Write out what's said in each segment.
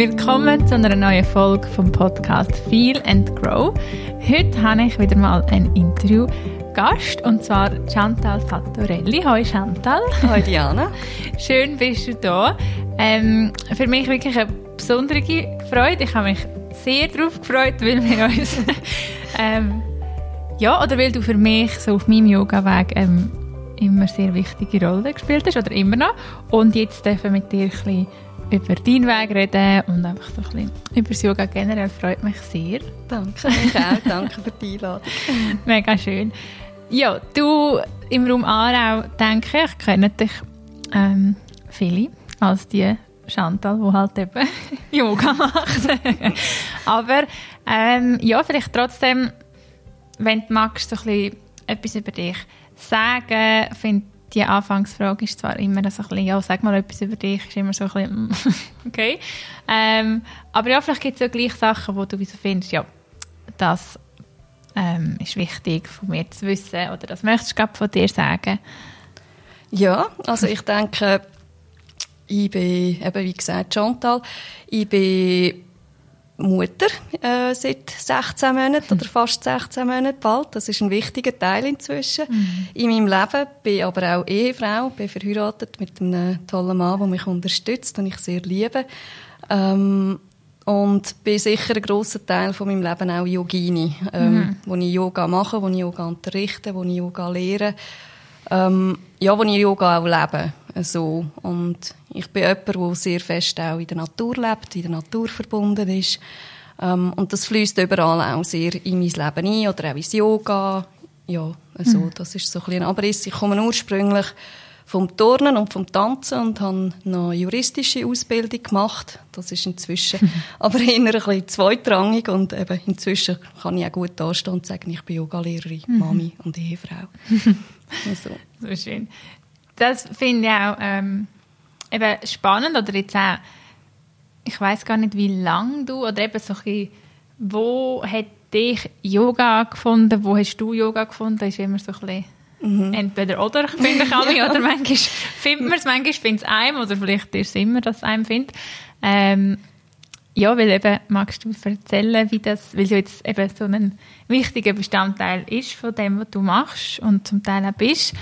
Willkommen zu einer neuen Folge vom Podcast Feel and Grow. Heute habe ich wieder mal ein Interview Gast und zwar Chantal Fattorelli. Hallo Chantal. Hallo Diana. Schön bist du da. Ähm, für mich wirklich eine besondere Freude. Ich habe mich sehr darauf gefreut, weil wir uns ähm, ja oder weil du für mich so auf meinem Yoga-Weg ähm, immer sehr wichtige Rolle gespielt hast oder immer noch und jetzt dürfen wir mit dir ein bisschen über deinen Weg reden und einfach so ein bisschen über das Yoga generell freut mich sehr. Danke, mich auch. Danke für die Einladung. Mega schön. Ja, du im Raum Aarau, denke ich, kennen dich ähm, viele als die Chantal, die halt eben Yoga macht. Aber ähm, ja, vielleicht trotzdem, wenn du magst, so ein bisschen etwas über dich sagen, finde die Anfangsfrage ist zwar immer so ein bisschen, ja, sag mal etwas über dich, ist immer so ein bisschen, mm, okay. Ähm, aber ja, vielleicht gibt es ja gleich Sachen, wo du wieso findest, ja, das ähm, ist wichtig von mir zu wissen oder das möchtest du von dir sagen. Ja, also ich denke, ich bin, eben wie gesagt, Chantal, ich bin Mutter äh, seit 16 Monaten oder fast 16 Monaten bald. Das ist ein wichtiger Teil inzwischen mhm. in meinem Leben. Bin aber auch Ehefrau, bin verheiratet mit einem tollen Mann, der mich unterstützt und ich sehr liebe. Ähm, und bin sicher ein grosser Teil von meinem Leben auch Yogini, ähm, mhm. wo ich Yoga mache, wo ich Yoga unterrichte, wo ich Yoga lehre, ähm, ja, wo ich Yoga auch lebe. So. Und ich bin jemand, der sehr fest auch in der Natur lebt, in der Natur verbunden ist. Ähm, und das fließt überall auch sehr in mein Leben ein oder auch ins Yoga. Ja, also, mhm. das ist so ein, ein Abriss. Ich komme ursprünglich vom Turnen und vom Tanzen und habe noch eine juristische Ausbildung gemacht. Das ist inzwischen aber eher ein bisschen zweitrangig und eben inzwischen kann ich auch gut dastehen und sagen, ich bin Yogalehrerin, mhm. Mami und Ehefrau. also. So schön das finde ich auch ähm, eben spannend. Oder jetzt auch, ich weiß gar nicht, wie lange du oder eben so ein bisschen, wo hat dich Yoga gefunden, wo hast du Yoga gefunden, ist immer so ein bisschen mhm. entweder oder, finde ich alle, oder manchmal findet man es, manchmal findet es einem oder vielleicht ist es immer, dass es einem findet. Ähm, ja, weil eben, magst du erzählen, wie das, weil es jetzt eben so ein wichtiger Bestandteil ist von dem, was du machst und zum Teil auch bist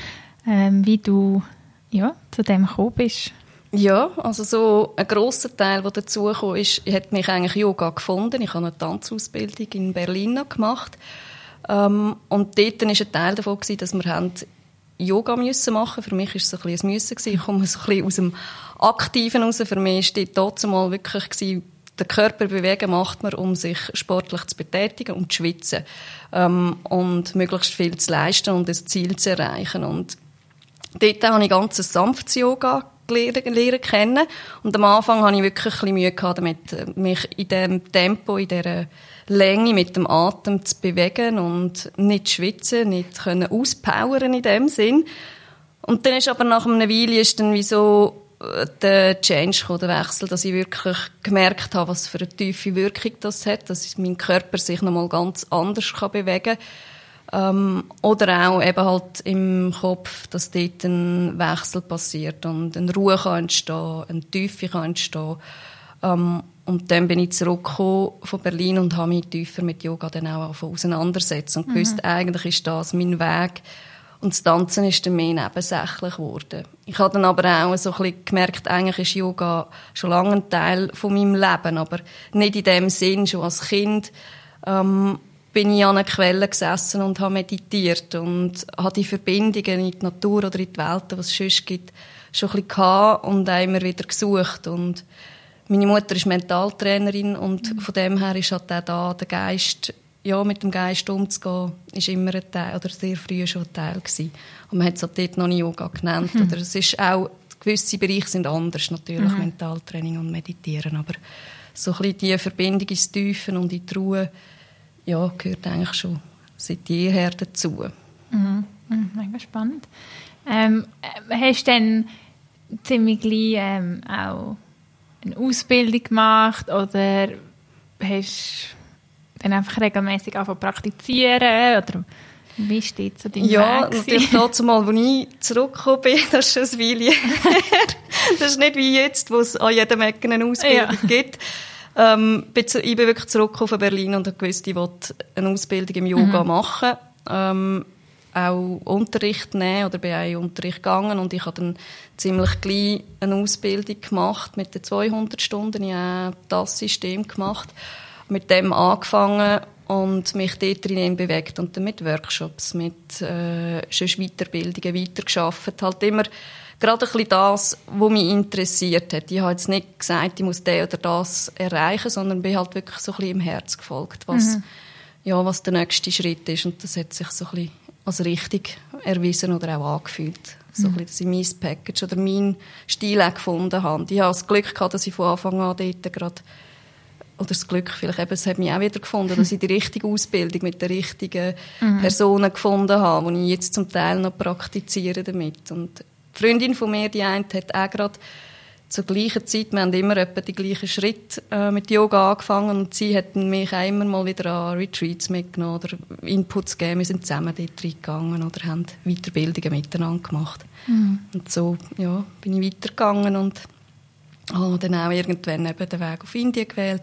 ähm, wie du ja, zu dem gekommen bist. Ja, also so ein grosser Teil, der dazu kam, ist, hat mich eigentlich Yoga gefunden. Ich habe eine Tanzausbildung in Berlin gemacht. Ähm, und dort war ein Teil davon, gewesen, dass wir haben Yoga müssen machen Für mich war es ein, bisschen ein Müssen. Gewesen. Ich komme so ein bisschen aus dem Aktiven raus. Für mich war dort mal wirklich gewesen, den Körper bewegen macht man, um sich sportlich zu betätigen und zu schwitzen. Ähm, und möglichst viel zu leisten und das Ziel zu erreichen. Und dort habe ich ganz sanftes Yoga lernen kennen. Und am Anfang hatte ich wirklich ein Mühe gehabt damit, mich in diesem Tempo, in dieser Länge mit dem Atem zu bewegen und nicht schwitzen, nicht können auspowern in dem Sinn. Und dann ist aber nach einer Weile ist dann wie so der Change kam, der Wechsel, dass ich wirklich gemerkt habe, was für eine tiefe Wirkung das hat, dass mein Körper sich nochmal ganz anders bewegen kann. Ähm, oder auch eben halt im Kopf, dass dort ein Wechsel passiert und eine Ruhe kann entstehen, eine Tiefe kann entstehen. Ähm, und dann bin ich zurückgekommen von Berlin und habe mich tiefer mit Yoga dann auch auseinandergesetzt und gewusst, mhm. eigentlich ist das mein Weg, und das Tanzen ist dann mehr nebensächlich geworden. Ich habe dann aber auch so ein bisschen gemerkt, eigentlich ist Yoga schon lange ein Teil von meinem Leben, aber nicht in dem Sinn, schon als Kind ähm, bin ich an einer Quelle gesessen und habe meditiert und habe die Verbindungen in die Natur oder in die Welt, was es sonst gibt, schon ein bisschen gehabt und auch immer wieder gesucht und meine Mutter ist Mentaltrainerin und mhm. von dem her ist halt auch da der Geist ja, mit dem Geist umzugehen, ist immer ein Teil, oder sehr früh schon ein Teil gewesen. Und man hat es halt dort noch nie Yoga genannt. Mhm. Oder es ist auch, gewisse Bereiche sind anders, natürlich, mhm. Mentaltraining und Meditieren, aber so ein bisschen die Verbindung ins Tiefen und in die Ruhe, ja, gehört eigentlich schon seit jeher dazu. Mhm. Mhm, mega spannend. Ähm, hast du dann ziemlich gleich ähm, auch eine Ausbildung gemacht oder hast dann einfach regelmäßig anfangen praktizieren oder wie steht so dein Ja, Weg natürlich dazu mal, als ich zurückgekommen bin, das ist schon ein Weile das ist nicht wie jetzt, wo es an jedem Ecken eine Ausbildung ja. gibt. Ähm, ich bin wirklich zurück auf Berlin und habe gewusst, ich wollte eine Ausbildung im Yoga mhm. machen. Ähm, auch Unterricht nehmen oder bin auch in Unterricht gegangen und ich habe dann ziemlich gleich eine Ausbildung gemacht mit den 200 Stunden. Ich habe das System gemacht, mit dem angefangen und mich dort drin bewegt und dann mit Workshops, mit äh, Weiterbildungen weitergearbeitet. Halt immer gerade ein bisschen das, was mich interessiert hat. Ich habe jetzt nicht gesagt, ich muss das oder das erreichen, sondern bin halt wirklich so ein bisschen im Herz gefolgt, was, mhm. ja, was der nächste Schritt ist. Und das hat sich so ein bisschen als richtig erwiesen oder auch angefühlt. So mhm. ein bisschen, dass ich mein Package oder meinen Stil auch gefunden habe. Ich habe das Glück gehabt, dass ich von Anfang an dort gerade oder das Glück vielleicht eben, es hat mich auch wieder gefunden, dass ich die richtige Ausbildung mit den richtigen mhm. Personen gefunden habe, die ich jetzt zum Teil noch praktiziere damit. Und Freundin von mir, die eine, hat auch gerade zur gleichen Zeit, wir haben immer etwa die gleichen Schritte äh, mit Yoga angefangen und sie hat mich auch immer mal wieder an Retreats mitgenommen oder Inputs gegeben. Wir sind zusammen dort reingegangen oder haben Weiterbildungen miteinander gemacht. Mhm. Und so ja, bin ich weitergegangen und habe dann auch irgendwann eben den Weg auf Indien gewählt.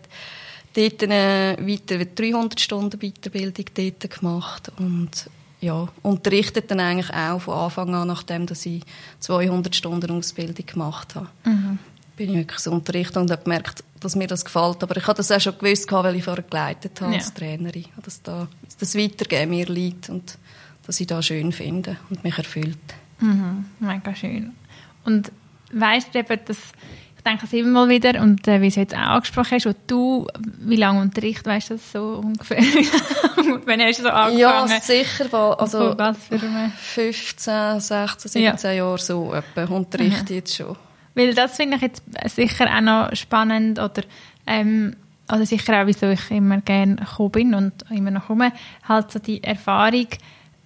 Dort eine weiter 300 Stunden Weiterbildung dort gemacht und ja, unterrichtet dann eigentlich auch von Anfang an, nachdem dass ich 200 Stunden Ausbildung gemacht habe. Mhm. Bin ich wirklich so unterrichtet und habe gemerkt, dass mir das gefällt. Aber ich habe das auch schon gewusst, weil ich vorher geleitet habe ja. als Trainerin. Dass da, das Weitergeben mir liegt und dass ich das schön finde und mich erfüllt. Mhm, mega schön. Und weißt du eben, dass denke es immer mal wieder. Und äh, wie du jetzt auch angesprochen hast, und du, wie lange Unterricht, weißt du das so ungefähr? Wenn hast du so angefangen? Ja, sicher. Also was für 15, 16, 17 ja. Jahre so etwa unterrichte mhm. jetzt schon. Weil das finde ich jetzt sicher auch noch spannend oder ähm, also sicher auch, wieso ich immer gerne gekommen bin und immer noch komme, halt so die Erfahrung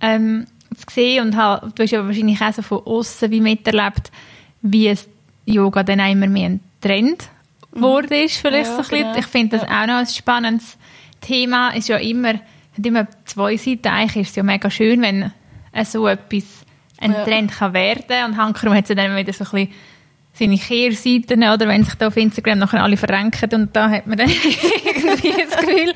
ähm, zu sehen und halt, du hast ja wahrscheinlich auch so von außen wie miterlebt, wie es Yoga dann auch immer mehr ein Trend geworden mhm. ist, vielleicht ja, so ein genau. Ich finde das ja. auch noch ein spannendes Thema. Ist ja immer, hat immer zwei Seiten. Eigentlich ist es ja mega schön, wenn so etwas ein ja. Trend kann werden und Hankerum hat dann wieder so ein bisschen seine Kehrseiten, oder wenn sich da auf Instagram nachher alle verrenken und da hat man dann irgendwie das Gefühl,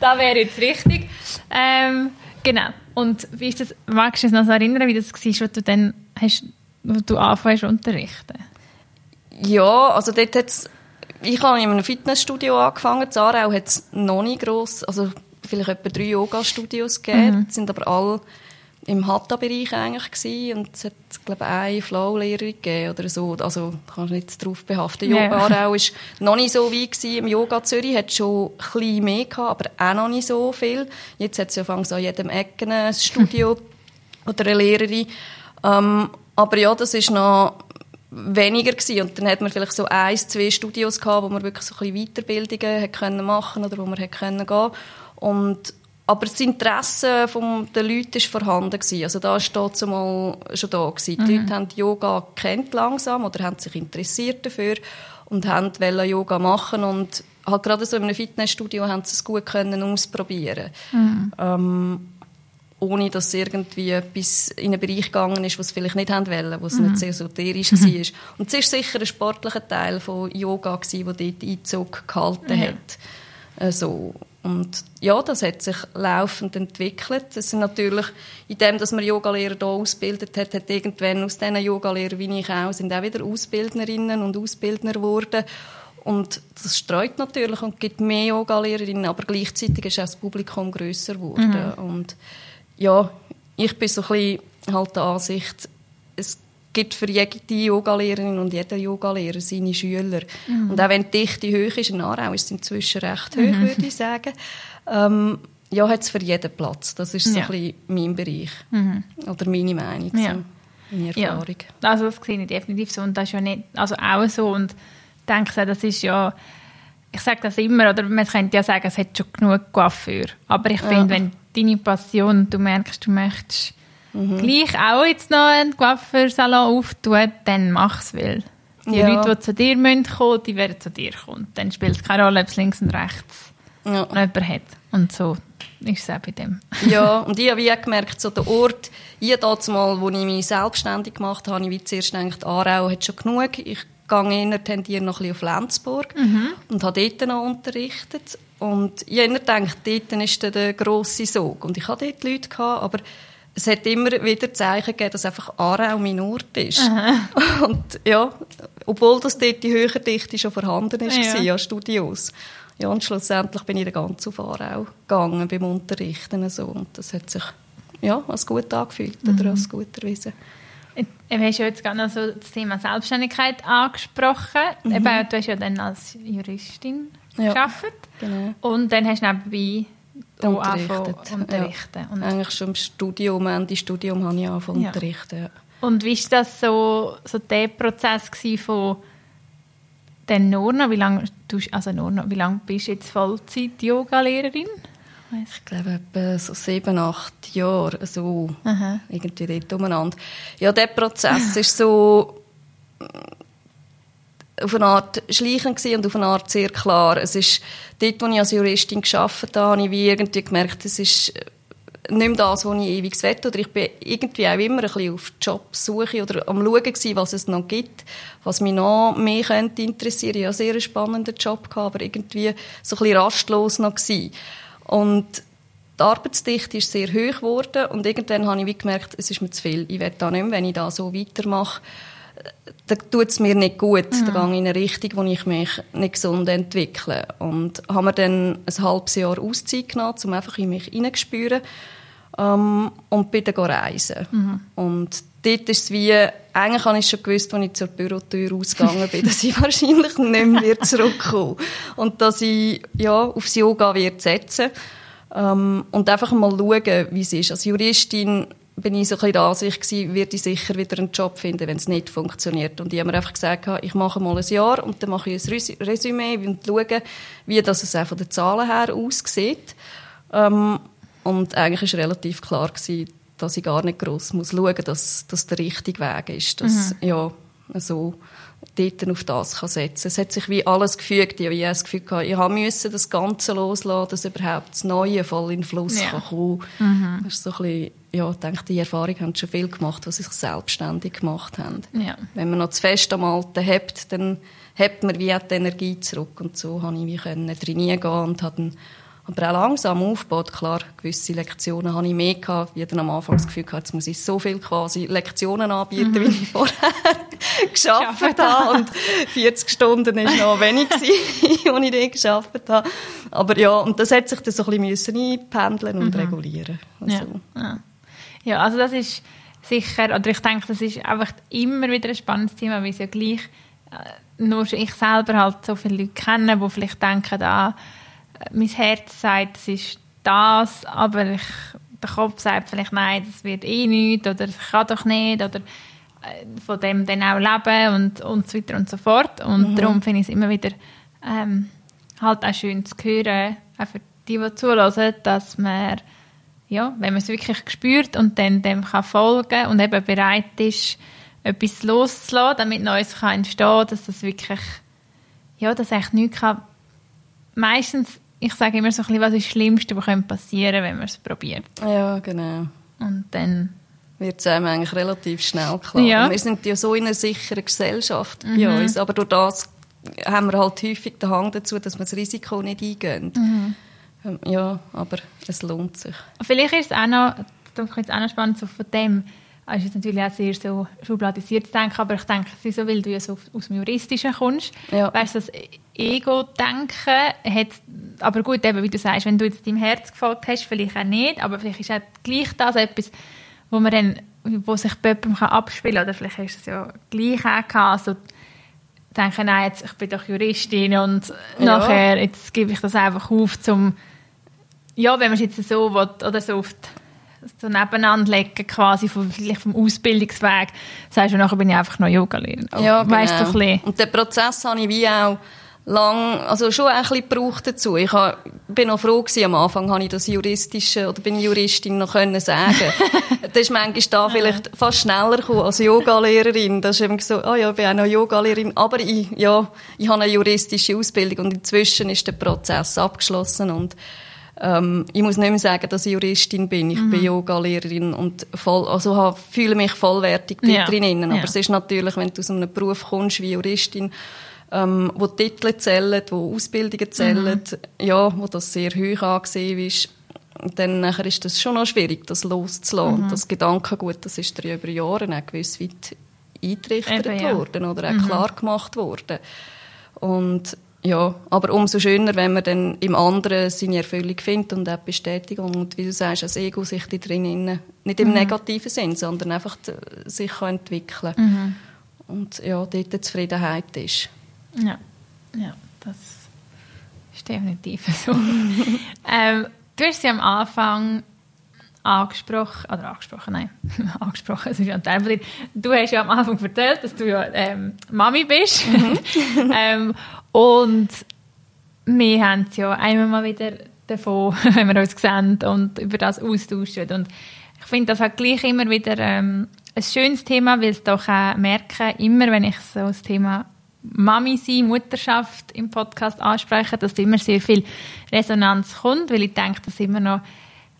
da wäre jetzt richtig. Ähm, genau. Und wie ist das, magst du dich noch so erinnern, wie das war, was du dann hast, wo du anfängst unterrichten? Ja, also dort hat's, ich habe in einem Fitnessstudio angefangen. Zarau hat es noch nicht gross, also vielleicht etwa drei Yoga-Studios gegeben. Mhm. Sind aber alle im Hatha-Bereich eigentlich gewesen. Und es hat, glaube ich, eine Flow-Lehrerin gegeben oder so. Also, kannst du nicht darauf behaften. Yeah. Yoga Aarau war noch nicht so weit gewesen. Im Yoga Zürich hat schon ein bisschen mehr gehabt, aber auch noch nicht so viel. Jetzt hat es ja an jedem Ecken ein Studio oder eine Lehrerin. Ähm, aber ja, das ist noch weniger gewesen. Und dann hat man vielleicht so eins, zwei Studios gehabt, wo man wirklich so ein bisschen Weiterbildungen hat können machen oder wo man hat können gehen. Und aber das Interesse von der Leute war vorhanden gewesen. Also da war zumal schon da gewesen. Die mhm. Leute haben Yoga kennt langsam oder haben sich interessiert dafür und haben Yoga machen und halt gerade so in einem Fitnessstudio haben sie es gut können ausprobieren. Mhm. Ähm, ohne dass irgendwie etwas in einen Bereich gegangen ist, was sie vielleicht nicht haben wollen, was mhm. nicht sehr esoterisch mhm. war. Und es war sicher ein sportlicher Teil von Yoga, der dort Einzug gehalten ja. hat. Also, und ja, das hat sich laufend entwickelt. Es sind natürlich, in dem, dass man Yogalehrer hier ausgebildet hat, hat irgendwann aus diesen Yogalehrern, wie ich auch, sind auch wieder Ausbildnerinnen und Ausbildner geworden. Und das streut natürlich und gibt mehr Yogalehrerinnen, aber gleichzeitig ist auch das Publikum grösser geworden. Mhm. Und ja, ich bin so ein bisschen halt der Ansicht, es gibt für jede Yogalehrerin und jeder Yogalehrer seine Schüler. Mhm. Und auch wenn die Dichte hoch ist, in Aarau ist es inzwischen recht hoch, mhm. würde ich sagen, ähm, ja, hat es für jeden Platz. Das ist so ja. ein bisschen mein Bereich. Mhm. Oder meine Meinung, ja. so, meine Erfahrung. Ja. Also das sehe ich definitiv so. Und das ist ja nicht, also auch so. Und ich denke, das ist ja ich sage das immer, oder man könnte ja sagen, es hat schon genug Coiffeur. Aber ich ja. finde, wenn deine Passion, du merkst, du möchtest mhm. gleich auch jetzt noch einen Coiffeursalon auftun, dann mach es, weil die ja. Leute, die zu dir kommen müssen, die werden zu dir kommen. Dann spielt es keine Rolle, ob es links und rechts ja. jemand hat. Und so ist es auch bei dem. ja, und ich habe wie gemerkt, so der Ort, ich damals mal, wo ich mich selbstständig gemacht habe, habe ich wie zuerst gedacht, Aarau hat schon genug. Ich gehe eher tendiere noch ein bisschen auf Lenzburg mhm. und habe dort noch unterrichtet. Und habe gedacht, dort ist der grosse Sog. Und ich hatte dort Leute, gehabt, aber es hat immer wieder Zeichen gegeben, dass einfach Aarau mein Ort ist. Aha. Und ja, obwohl das dort die höhere Dichte schon vorhanden ist, ja. ja Studios. Ja, und schlussendlich bin ich dann ganz auf Aarau gegangen beim Unterrichten. So. Und das hat sich ja, als gut angefühlt mhm. oder als gut erwiesen. Du hast ja jetzt gerade noch so das Thema Selbstständigkeit angesprochen. Mhm. Eben, du hast ja dann als Juristin ja, gearbeitet. Genau. Und dann hast du nebenbei unterrichtet. unterrichten. Ja. Eigentlich schon im Studium, Ende Studium habe ich angefangen ja. unterrichten. Und wie war das so, so der Prozess von dann Norna? Wie lange, also Norna, wie lange bist du jetzt Vollzeit-Yoga-Lehrerin? Ich glaube, etwa so sieben, acht Jahre, so Aha. irgendwie dort umeinander. Ja, der Prozess ist so auf eine Art schleichend und auf eine Art sehr klar. Es ist dort, wo ich als Juristin gearbeitet habe, habe ich wie irgendwie gemerkt, es ist äh, nicht mehr das, was ich ewig will. Oder ich bin irgendwie auch immer ein bisschen auf Jobsuche oder am Schauen gewesen, was es noch gibt, was mich noch mehr könnte interessieren. Ich hatte einen sehr spannenden Job, gehabt, aber irgendwie so ein bisschen rastlos noch gewesen. Und die Arbeitsdichte ist sehr hoch geworden und irgendwann habe ich wie gemerkt, es ist mir zu viel. Ich will da nicht mehr, wenn ich da so weitermache, dann tut es mir nicht gut. Mhm. Dann gehe ich in eine Richtung, wo ich mich nicht gesund entwickle. Und habe mir dann ein halbes Jahr Auszeit genommen, um einfach in mich hineinzuspüren ähm, und bin dann reisen. Mhm. Und dort ist es wie, eigentlich habe ich schon gewusst, als ich zur Bürotür ausgegangen bin, dass ich wahrscheinlich nicht mehr zurückkomme. Und dass ich, ja, aufs Yoga wird setzen. Ähm, und einfach mal schauen, wie es ist. Als Juristin bin ich so ein bisschen der Ansicht gewesen, werde ich sicher wieder einen Job finden, wenn es nicht funktioniert. Und ich habe mir einfach gesagt, ich mache mal ein Jahr und dann mache ich ein Resümee und schaue, wie das es auch von den Zahlen her aussieht. Ähm, und eigentlich war relativ klar gewesen, dass ich gar nicht gross muss schauen muss, dass das der richtige Weg ist. Dass, mhm. ja, so dort auf das kann setzen. Es hat sich wie alles gefügt. Ich habe das Gefühl gehabt, ich musste das Ganze loslassen, dass überhaupt das Neue voll in den Fluss ja. kann kommen. Mhm. Das ist so ein bisschen, ja, ich denke, die Erfahrung haben schon viel gemacht, was sich selbstständig gemacht haben. Ja. Wenn man noch zu fest am Alten hat, dann hat man wie die Energie zurück. Und so konnte ich wie trainieren gehen und habe aber auch langsam aufgebaut. Klar, gewisse Lektionen habe ich mehr gehabt. Ich hatte am Anfang das Gefühl gehabt, jetzt muss ich so viel quasi Lektionen anbieten, mhm. wie ich vorher geschafft habe. Und 40 Stunden war noch wenig, als ich dort geschafft habe. Aber ja, und das hat sich dann so ein bisschen einpendeln und mhm. regulieren. Also. Ja. ja. ja, also das ist sicher, oder ich denke, das ist einfach immer wieder ein spannendes Thema, weil es ja gleich äh, nur ich selber halt so viele Leute kenne, die vielleicht denken, ah, mein Herz sagt, es ist das, aber ich, der Kopf sagt vielleicht, nein, das wird eh nicht oder ich kann doch nicht oder äh, von dem dann auch leben und, und so weiter und so fort. Und mhm. darum finde ich es immer wieder ähm, halt auch schön zu hören, auch für die, die zulassen, dass man, ja, wenn man es wirklich spürt und dann dem kann folgen und eben bereit ist, etwas loszulassen, damit Neues kann entstehen kann, dass das wirklich, ja, dass echt nichts kann. Meistens ich sage immer so ein bisschen, was ist das Schlimmste, was passieren könnte, wenn man es probiert. Ja, genau. Und dann wird es einem eigentlich relativ schnell klar. Ja. Wir sind ja so in einer sicheren Gesellschaft mhm. bei uns, aber durch das haben wir halt häufig den Hang dazu, dass wir das Risiko nicht eingehen. Mhm. Ähm, ja, aber es lohnt sich. Vielleicht ist es auch noch, das ist auch noch spannend, so von dem, es ist natürlich auch sehr so schubladisiert zu denken, aber ich denke, es ist so, weil du ja so aus dem Juristischen kommst, ja. weißt das Ego-Denken hat, aber gut, eben, wie du sagst, wenn du jetzt deinem Herz gefolgt hast, vielleicht auch nicht, aber vielleicht ist auch gleich das etwas, wo man dann, wo sich bei jemandem abspielen kann, oder vielleicht hast du es ja gleich auch gehabt, also denken, nein, jetzt, ich bin doch Juristin und ja. nachher, jetzt gebe ich das einfach auf, zum, ja, wenn man es jetzt so will, oder so oft so nebeneinander legen, quasi vom, vielleicht vom Ausbildungsweg, sagst du, nachher bin ich einfach noch Yoga-Lehrerin. Ja, genau. Weißt du, ein Und den Prozess habe ich wie auch lang, also schon ein bisschen gebraucht dazu. Ich hab, bin noch froh gewesen, am Anfang habe ich das juristische, oder bin Juristin noch können sagen. das ist manchmal da vielleicht fast schneller gekommen als Yogalehrerin. Das ist eben so, ah oh ja, ich bin auch noch Yogalehrerin, aber ich, ja, ich habe eine juristische Ausbildung und inzwischen ist der Prozess abgeschlossen und Ähm, ich muss nicht mehr sagen, dass ich Juristin bin. Ich mhm. bin Yoga-Lehrerin und voll, also habe, fühle mich vollwertig ja. drinnen. Aber ja. es ist natürlich, wenn du aus einem Beruf kommst wie Juristin, ähm, wo Titel zählen, wo Ausbildungen zählen, mhm. ja, wo das sehr hoch angesehen ist, dann nachher ist das schon noch schwierig, das loszulassen. Mhm. Das Gedankengut, das ist dir über Jahre auch gewiss weit eingerichtet Eben, ja. worden oder auch mhm. klar gemacht worden. Und ja, aber umso schöner, wenn man dann im anderen seine Erfüllung findet und auch Bestätigung und wie du sagst, das Ego sich da drin nicht im mhm. negativen Sinn, sondern einfach sich kann entwickeln mhm. und ja, dort die Zufriedenheit ist. Ja, ja das ist definitiv so. ähm, du hast ja am Anfang angesprochen, oder angesprochen, nein, angesprochen, es ist ja ein Teil Du hast ja am Anfang erzählt, dass du ja ähm, Mami bist. Mhm. ähm, und wir haben es ja einmal mal wieder davon, wenn wir uns sehen und über das austauschen. Und ich finde das halt gleich immer wieder ähm, ein schönes Thema, weil es doch auch merke, immer wenn ich so das Thema Mami sein, Mutterschaft im Podcast anspreche, dass immer sehr viel Resonanz kommt, weil ich denke, dass immer noch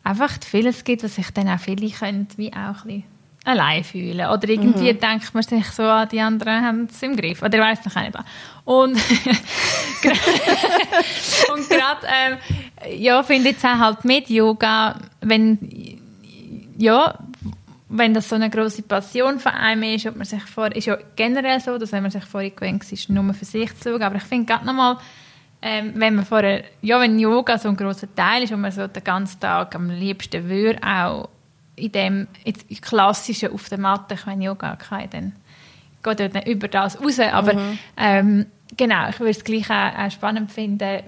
einfach vieles gibt, was sich dann auch viele können, wie auch ein bisschen allein fühlen. Oder irgendwie mhm. denkt man sich so, ah, die anderen haben es im Griff. Oder ich weiß noch nicht. Und, und gerade, ähm, ja, finde ich auch halt mit Yoga, wenn, ja, wenn das so eine große Passion von einem ist, ob man sich vor, ist ja generell so, dass wenn man sich vorher gewöhnt ist, nur für sich zu schauen. Aber ich finde gerade nochmal, ähm, wenn man vorher, ja, wenn Yoga so ein großer Teil ist und man so den ganzen Tag am liebsten würde, auch in dem in klassischen auf der Matte, ich meine Yoga kann, dann geht ja dann über das raus. Aber mhm. ähm, genau, ich würde es gleich auch, auch, spannend finden,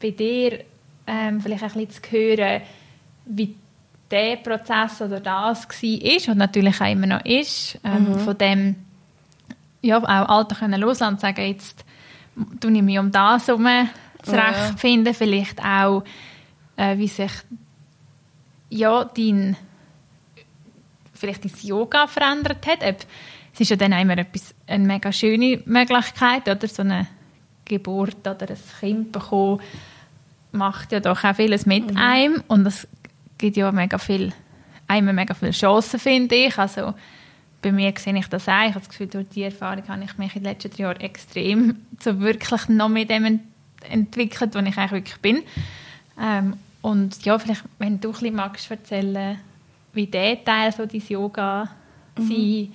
bei dir ähm, vielleicht ein bisschen zu hören, wie der Prozess oder das war und natürlich auch immer noch ist, ähm, mhm. von dem ja, auch Alter können loslassen und sagen, jetzt tue ich mich um das herum zurechtfinden, ja. vielleicht auch, äh, wie sich ja, dein vielleicht dein Yoga verändert hat. Ob, es ist ja dann immer etwas, eine mega schöne Möglichkeit, oder so eine Geburt oder ein Kind bekommen, macht ja doch auch vieles mit mhm. einem und es gibt ja mega viel, einem mega viele Chancen, finde ich. Also bei mir sehe ich das auch. Ich habe das Gefühl, durch diese Erfahrung habe ich mich in den letzten drei Jahren extrem so wirklich noch mit dem entwickelt, wo ich eigentlich wirklich bin. Ähm, und ja, vielleicht, wenn du ein bisschen magst erzählen, wie der Teil so dein Yoga mhm. sein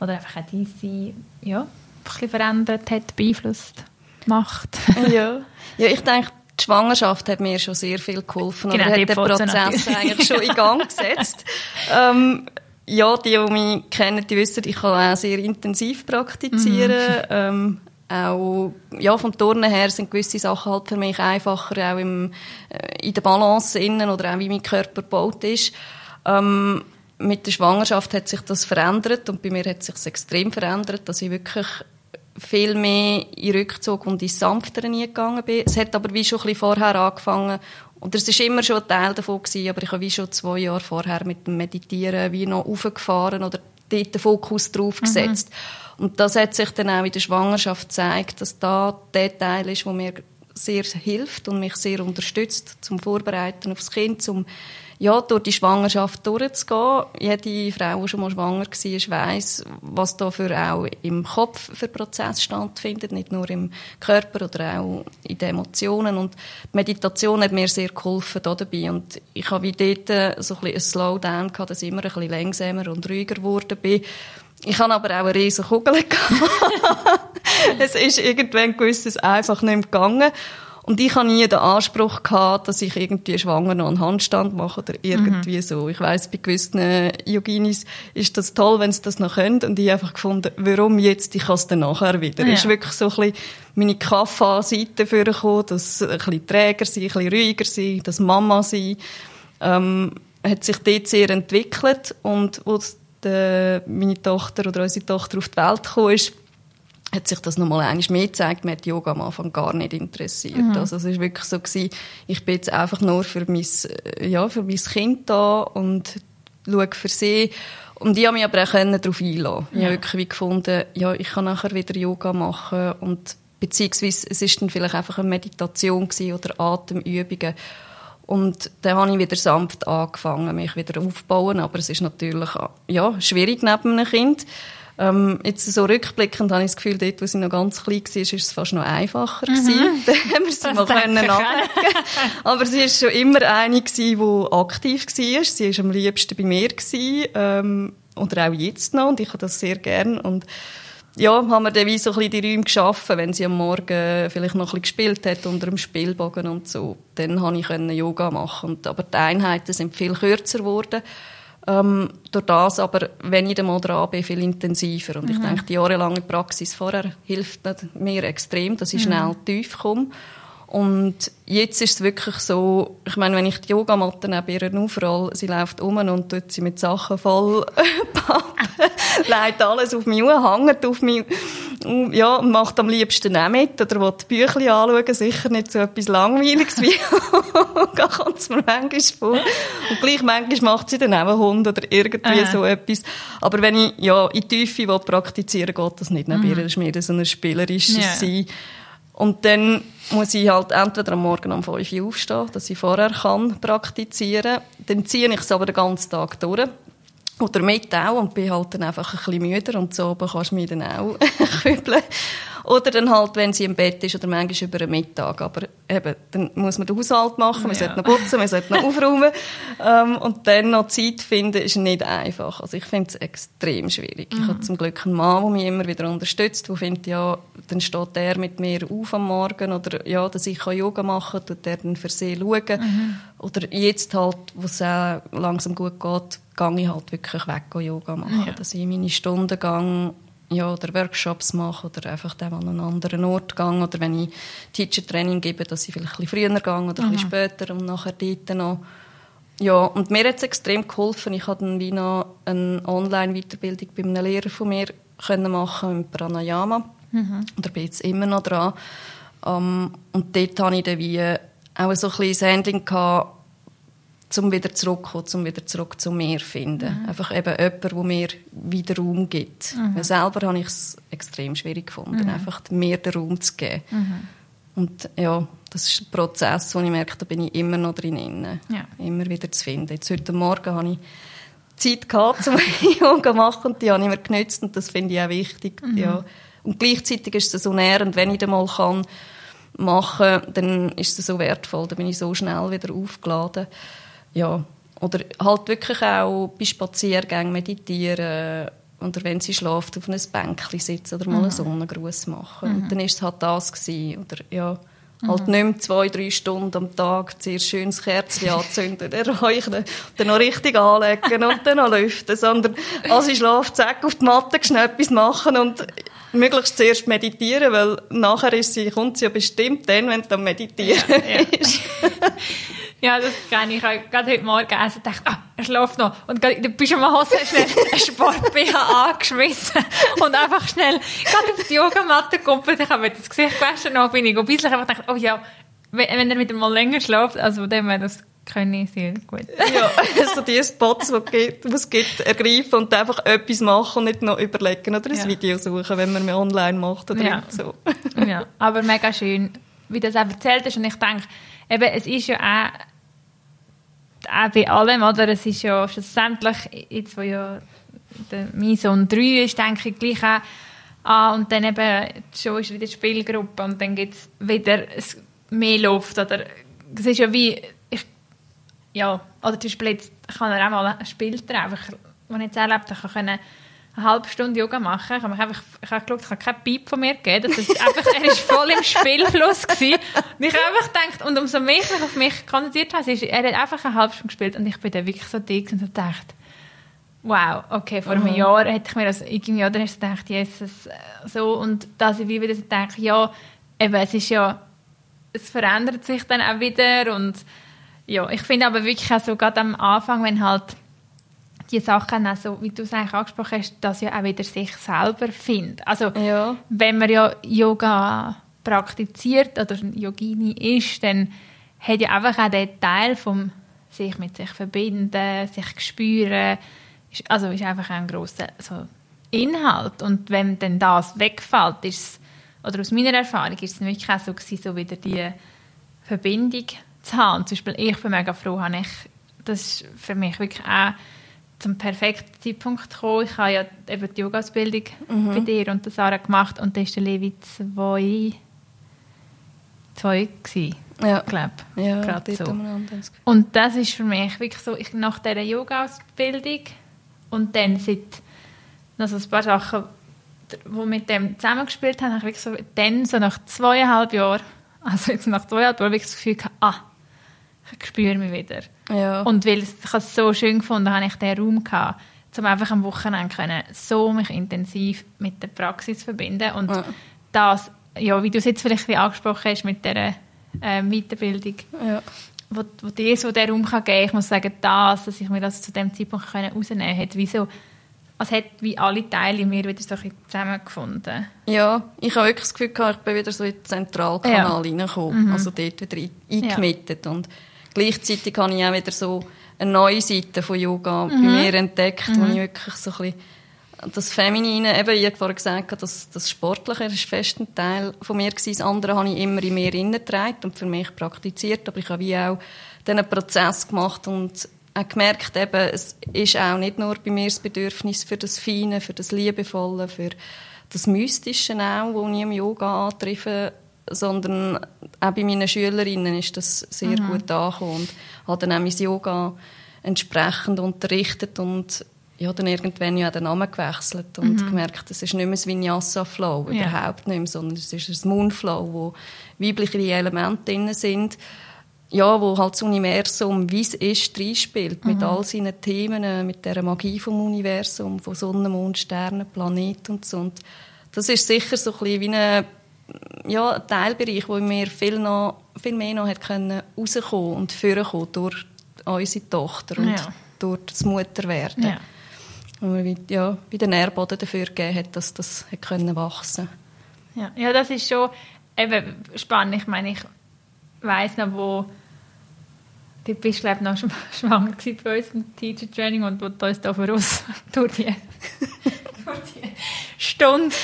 oder einfach auch dein ja, ein bisschen verändert hat, beeinflusst, macht. ja. ja, ich denke, die Schwangerschaft hat mir schon sehr viel geholfen genau, und hat den Prozess eigentlich schon in Gang gesetzt. ähm, ja, die, die mich kennen, die wissen, ich kann auch sehr intensiv praktizieren. Mhm. Ähm, auch, ja, vom Turnen her sind gewisse Sachen halt für mich einfacher, auch im, äh, in der Balance innen oder auch wie mein Körper gebaut ist. Ähm, mit der Schwangerschaft hat sich das verändert und bei mir hat sich extrem verändert, dass ich wirklich viel mehr in Rückzug und ins Sanftere gegangen bin. Es hat aber wie schon ein bisschen vorher angefangen und es war immer schon ein Teil davon gewesen, aber ich habe wie schon zwei Jahre vorher mit dem Meditieren wie noch aufgefahren oder dort den Fokus drauf mhm. gesetzt. Mhm. Und das hat sich dann auch in der Schwangerschaft gezeigt, dass da der Teil ist, der mir sehr hilft und mich sehr unterstützt zum Vorbereiten aufs Kind, zum ja, durch die Schwangerschaft durchzugehen. Jede Frau, die schon mal schwanger war, weiss, was da für auch im Kopf für Prozess stattfindet, nicht nur im Körper oder auch in den Emotionen. Und die Meditation hat mir sehr geholfen da dabei. Und ich habe wie dort so ein bisschen ein Slowdown gehabt, dass ich immer ein bisschen langsamer und ruhiger geworden bin. Ich habe aber auch eine riesige Kugel gehabt. es ist irgendwann gewisses einfach nicht mehr gegangen. Und ich habe nie den Anspruch gehabt, dass ich irgendwie schwanger noch einen Handstand mache oder irgendwie mhm. so. Ich weiss, bei gewissen Yoginis ist das toll, wenn sie das noch können. Und ich habe einfach gefunden, warum jetzt? Ich kann es dann nachher wieder. Ja. ist wirklich so ein bisschen meine Kaffee-Seite vorgekommen, dass ein bisschen träger sein, ein bisschen ruhiger sein, das Mama sein. Ähm, hat sich dort sehr entwickelt. Und die, meine Tochter oder unsere Tochter auf die Welt gekommen ist, hat sich das nochmal einmal mehr gezeigt. Mir hat Yoga am Anfang gar nicht interessiert. Mhm. Also es war wirklich so gewesen, ich bin jetzt einfach nur für mein, äh, ja, für mein Kind da und schaue für sie. Und ich habe mich aber auch darauf einlassen. Ja. Ich habe wirklich gefunden, ja, ich kann nachher wieder Yoga machen und beziehungsweise es ist dann vielleicht einfach eine Meditation oder Atemübungen. Und dann habe ich wieder sanft angefangen, mich wieder aufzubauen. Aber es ist natürlich ja, schwierig neben einem Kind. Ähm, jetzt so rückblickend habe ich das Gefühl, dort, wo sie noch ganz klein war, ist es fast noch einfacher mhm. gewesen. Da haben wir sie mal können Aber sie war schon immer eine gewesen, die aktiv war. Sie war am liebsten bei mir gewesen, ähm, oder auch jetzt noch. Und ich habe das sehr gern. Und ja, haben wir dann wie so ein bisschen die Räume geschaffen, wenn sie am Morgen vielleicht noch ein bisschen gespielt hat unter dem Spielbogen und so. Dann konnte ich Yoga machen. Und, aber die Einheiten sind viel kürzer geworden. Ähm, durch das aber, wenn ich mal dran bin, viel intensiver. Und mhm. ich denke, die jahrelange Praxis vorher hilft mir extrem, dass ich mhm. schnell tief komme. Und jetzt ist es wirklich so, ich meine, wenn ich die Yogamatte neben ihr aufrolle, sie läuft um und tut sie mit Sachen voll legt alles auf mich um, hängt auf mich, ja, und macht am liebsten auch mit, oder will die Büchlein anschauen, sicher nicht so etwas Langweiliges wie da kommt es mir manchmal vor. Und gleich manchmal macht sie dann auch einen Hund oder irgendwie Aha. so etwas. Aber wenn ich, ja, in die Tiefe praktizieren will, geht das nicht neben mhm. ihr, das ist mehr so ein spielerisches ja. Sein. Und dann muss ich halt entweder am Morgen um 5 Uhr aufstehen, dass ich vorher kann praktizieren kann. Dann ziehe ich es aber den ganzen Tag durch. Oder mit auch und bin halt dann einfach ein bisschen müder und so oben kannst du mich dann auch kübeln. Oder dann halt, wenn sie im Bett ist oder manchmal über den Mittag. Aber eben, dann muss man den Haushalt machen, man ja. sollte noch putzen, man sollte noch aufräumen. Ähm, und dann noch Zeit finden, ist nicht einfach. Also ich finde es extrem schwierig. Mhm. Ich habe zum Glück einen Mann, der mich immer wieder unterstützt, der findet, ja, dann steht er mit mir auf am Morgen oder ja, dass ich Yoga machen kann, tut er dann für sie schauen. Mhm. Oder jetzt halt, wo es auch langsam gut geht, gehe ich halt wirklich weg Yoga machen. Ja. Dass ich meine Stunden gehe ja, oder Workshops mache oder einfach an einen anderen Ort gehe oder wenn ich Teacher-Training gebe, dass ich vielleicht ein bisschen früher gehe oder ein bisschen später und nachher dort noch. Ja, und mir hat es extrem geholfen. Ich hatte wie noch eine Online-Weiterbildung bei einem Lehrer von mir können machen im Pranayama. Mhm. Und da bin ich jetzt immer noch dran. Um, ähm, und dort hatte ich dann wie auch so ein bisschen Handling gehabt, um wieder zurückzukommen, um wieder zurück zu mir zu finden. Mhm. Einfach eben jemand, der mir wieder Raum gibt. Mhm. Weil selber habe ich es extrem schwierig gefunden, mhm. einfach mir den Raum zu geben. Mhm. Und ja, das ist ein Prozess, wo ich merke, da bin ich immer noch drin. Ja. Immer wieder zu finden. Jetzt heute Morgen habe ich Zeit gehabt, um Yoga zu machen und die habe ich mir genützt und das finde ich auch wichtig. Mhm. Ja. Und gleichzeitig ist es so nährend, wenn ich das mal kann machen, dann ist es so wertvoll, dann bin ich so schnell wieder aufgeladen ja, oder halt wirklich auch bei Spaziergängen meditieren oder wenn sie schläft, auf einem Bänkchen sitzen oder mal mhm. einen Sonnengruß machen. Mhm. Und dann war es halt das gewesen. Oder ja, halt mhm. nicht mehr zwei, drei Stunden am Tag sehr schönes Kerzchen anzünden, erreichen, dann noch richtig anlegen und dann noch lüften, sondern als sie schläft, zack, auf die Matte schnell etwas machen und möglichst zuerst meditieren, weil nachher ist sie, kommt sie ja bestimmt dann, wenn du am Meditieren ja, ja. ist. Ja, das kenne ich. Ich habe gerade heute Morgen und dachte, ah, er schläft noch. Und gerade in der Pyjama-Hose schnell einen Sport-BH angeschmissen und einfach schnell gerade auf die Yogamatte gekumpelt. Ich habe mir das Gesicht gewaschen, dann bin ich ein bisschen einfach gedacht, oh ja, wenn er wieder mal länger schläft, also dem wäre das können sehr gut. ja, also die Spots, die es gibt, ergreifen und einfach etwas machen und nicht noch überlegen oder ein ja. Video suchen, wenn man mir online macht oder ja. so. ja, aber mega schön, wie du das auch erzählt hast und ich denke, eben, es ist ja auch auch bei allem, oder? Es ist ja schlussendlich, jetzt wo ja mein Sohn 3 ist, denke ich gleich auch, ah, und dann eben, schon ist wieder die Spielgruppe und dann gibt es wieder mehr Luft, oder es ist ja wie, ich, ja, oder zum Beispiel jetzt kann er auch mal ein Spiel treffen, das ich jetzt erlebt habe, kann eine halbe Stunde Yoga machen. Ich habe, einfach, ich habe geschaut, ich habe keinen Piep von mir gegeben. Das ist einfach, er war voll im Spielfluss. Gewesen. Und ich habe einfach gedacht, und umso mehr ich auf mich konzentriert habe, ist, er hat einfach eine halbe Stunde gespielt und ich bin dann wirklich so dick und so gedacht, wow, okay, vor einem mhm. Jahr hätte ich mir das irgendwie, oder hast gedacht, Jesus, so, und dass ich wieder so denke, ja, eben, es ist ja, es verändert sich dann auch wieder und ja, ich finde aber wirklich auch so, gerade am Anfang, wenn halt die Sachen, also, wie du es eigentlich angesprochen hast, dass ja auch wieder sich selber findet. Also, ja. wenn man ja Yoga praktiziert oder Yogini ist, dann hat ja einfach auch der Teil vom sich mit sich verbinden, sich spüren, ist, also ist einfach ein grosser so Inhalt. Und wenn dann das wegfällt, ist oder aus meiner Erfahrung ist es wirklich auch so gewesen, so wieder die Verbindung zu haben. Zum Beispiel, ich bin mega froh, habe ich, das ist für mich wirklich auch zum perfekten Zeitpunkt gekommen. Ich habe ja eben die Yoga-Ausbildung mhm. bei dir und der Sarah gemacht und da war der Levi zwei, zwei gewesen, ja. glaube ja, gerade so. Und das ist für mich wirklich so, ich, nach dieser Yoga-Ausbildung und dann seit noch so ein paar Sachen, die mit dem zusammengespielt haben, habe ich wirklich so, dann so nach zweieinhalb Jahren, also jetzt nach zweieinhalb Jahren wirklich das Gefühl gehabt, ah, ich spüre mich wieder. Ja. Und weil ich es so schön gefunden habe, ich diesen Raum gehabt, um einfach am Wochenende können, so mich intensiv mit der Praxis verbinden und ja. das, ja, wie du es jetzt vielleicht angesprochen hast mit der äh, Weiterbildung, ja. wo, wo dir so den Raum kann geben ich muss sagen, das, dass ich mir das zu dem Zeitpunkt rausnehmen konnte, wie so, als hätte wie alle Teile in mir wieder so ein zusammengefunden. Ja, ich habe wirklich das Gefühl ich bin wieder so in den Zentralkanal ja. reingekommen, mhm. also dort wieder eingemittet und gleichzeitig habe ich auch wieder so eine neue Seite von Yoga mhm. bei mir entdeckt, mhm. wo ich wirklich so ein bisschen das Feminine, eben, ich habe vorhin gesagt, das, das Sportliche ist fest ein Teil von mir gewesen. Das andere habe ich immer in mir hineingetragen und für mich praktiziert, aber ich habe wie auch diesen Prozess gemacht und auch gemerkt, eben, es ist auch nicht nur bei mir das Bedürfnis für das Feine, für das Liebevolle, für das Mystische auch, das ich im Yoga antreffe, sondern auch bei meinen Schülerinnen ist das sehr mhm. gut angekommen und habe dann auch mein Yoga entsprechend unterrichtet und ja, dann irgendwann ja den Namen gewechselt und mhm. gemerkt, es ist nicht mehr das Vinyasa-Flow, ja. überhaupt nicht mehr, sondern es ist ein Moon-Flow, wo weibliche Elemente drin sind, ja, wo halt das Universum, wie es ist, reinspielt, mhm. mit all seinen Themen, mit der Magie vom Universum, von Sonne, Mond, Sternen, Planeten und so. Und das ist sicher so ein bisschen wie eine ja, ein Teilbereich, wo mir viel, noch, viel mehr noch können rauskommen und vorkommen durch unsere Tochter und ja. durch das Mutterwerden. Ja. Wo mir ja, wie den Nährboden dafür gegeben hat, dass das hat können wachsen ja. ja, das ist schon eben spannend. Ich meine, ich weiss noch, wo du bist, glaube ich, noch schwanger bei uns im Teacher Training und du uns da voraus durch die, durch die Stunde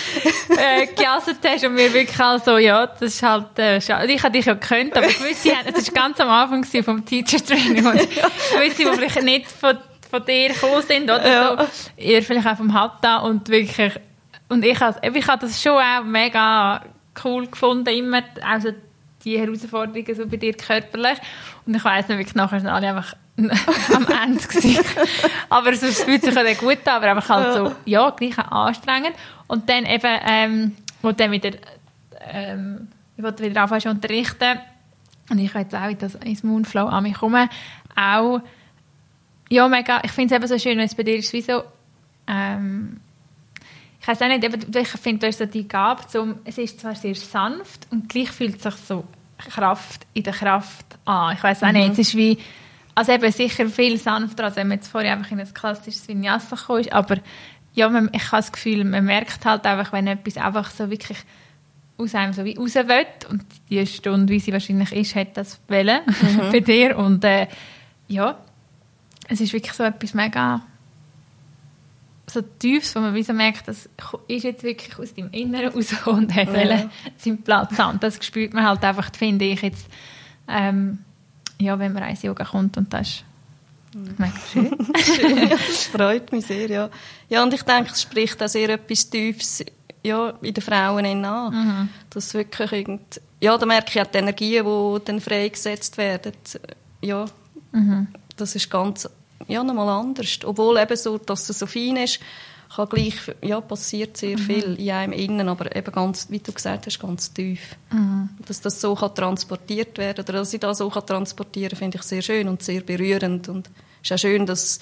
äh, gejasset hast und wir wirklich halt so, ja, das ist halt, äh, schade. ich hätte dich ja gekannt, aber gewisse, es war ganz am Anfang vom Teacher Training und gewisse, die vielleicht nicht von, von dir gekommen sind, oder ja. so, ihr vielleicht auch vom Hatta und wirklich, und ich habe ich hab das schon auch mega cool gefunden, immer, also die Herausforderungen so bei dir körperlich. Und ich weiss nicht, wirklich nachher sind alle einfach am Ende gewesen. aber es fühlt sich ja gut an, aber einfach halt so, ja, gleich anstrengend. Und dann eben, ähm, wo dann wieder, ähm, ich wollte wieder anfangen zu unterrichten und ich jetzt auch das, ins Moonflow an mich kommen, auch, ja, mega, ich finde es eben so schön, wenn es bei dir ist wie so, ähm, ich weiß auch nicht, ich finde, du hast so die Gabe, zum, es ist zwar sehr sanft und gleich fühlt es sich so Kraft in der Kraft an. Ich weiß auch nicht, mhm. es ist wie, also eben sicher viel sanfter, als wenn man jetzt vorher einfach in ein klassisches Vinyasa gekommen ist, aber ja, man, ich habe das Gefühl, man merkt halt einfach, wenn etwas einfach so wirklich aus einem so wie raus will und die Stunde, wie sie wahrscheinlich ist, hat das wollen mhm. bei dir und äh, ja, es ist wirklich so etwas mega so tiefes, wo man wie so merkt, das ist jetzt wirklich aus dem Inneren raus und hat ja. seinen Platz an. Und das spürt man halt einfach, finde ich jetzt, ähm, ja, wenn man ins Yoga kommt und das ist mega schön. schön. Das freut mich sehr, ja. Ja, und ich denke, es spricht auch sehr etwas Tiefes ja, in den Frauen an. Mhm. Das wirklich irgend, ja, da merke ich auch die Energien, die dann freigesetzt werden. Ja, mhm. das ist ganz ja, nochmal anders. Obwohl eben so, dass es so fein ist, kann gleich, ja, passiert sehr mhm. viel in einem Innen, aber eben ganz, wie du gesagt hast, ganz tief. Mhm. Dass das so kann transportiert werden oder dass ich das so kann transportieren finde ich sehr schön und sehr berührend und es ist auch schön, dass,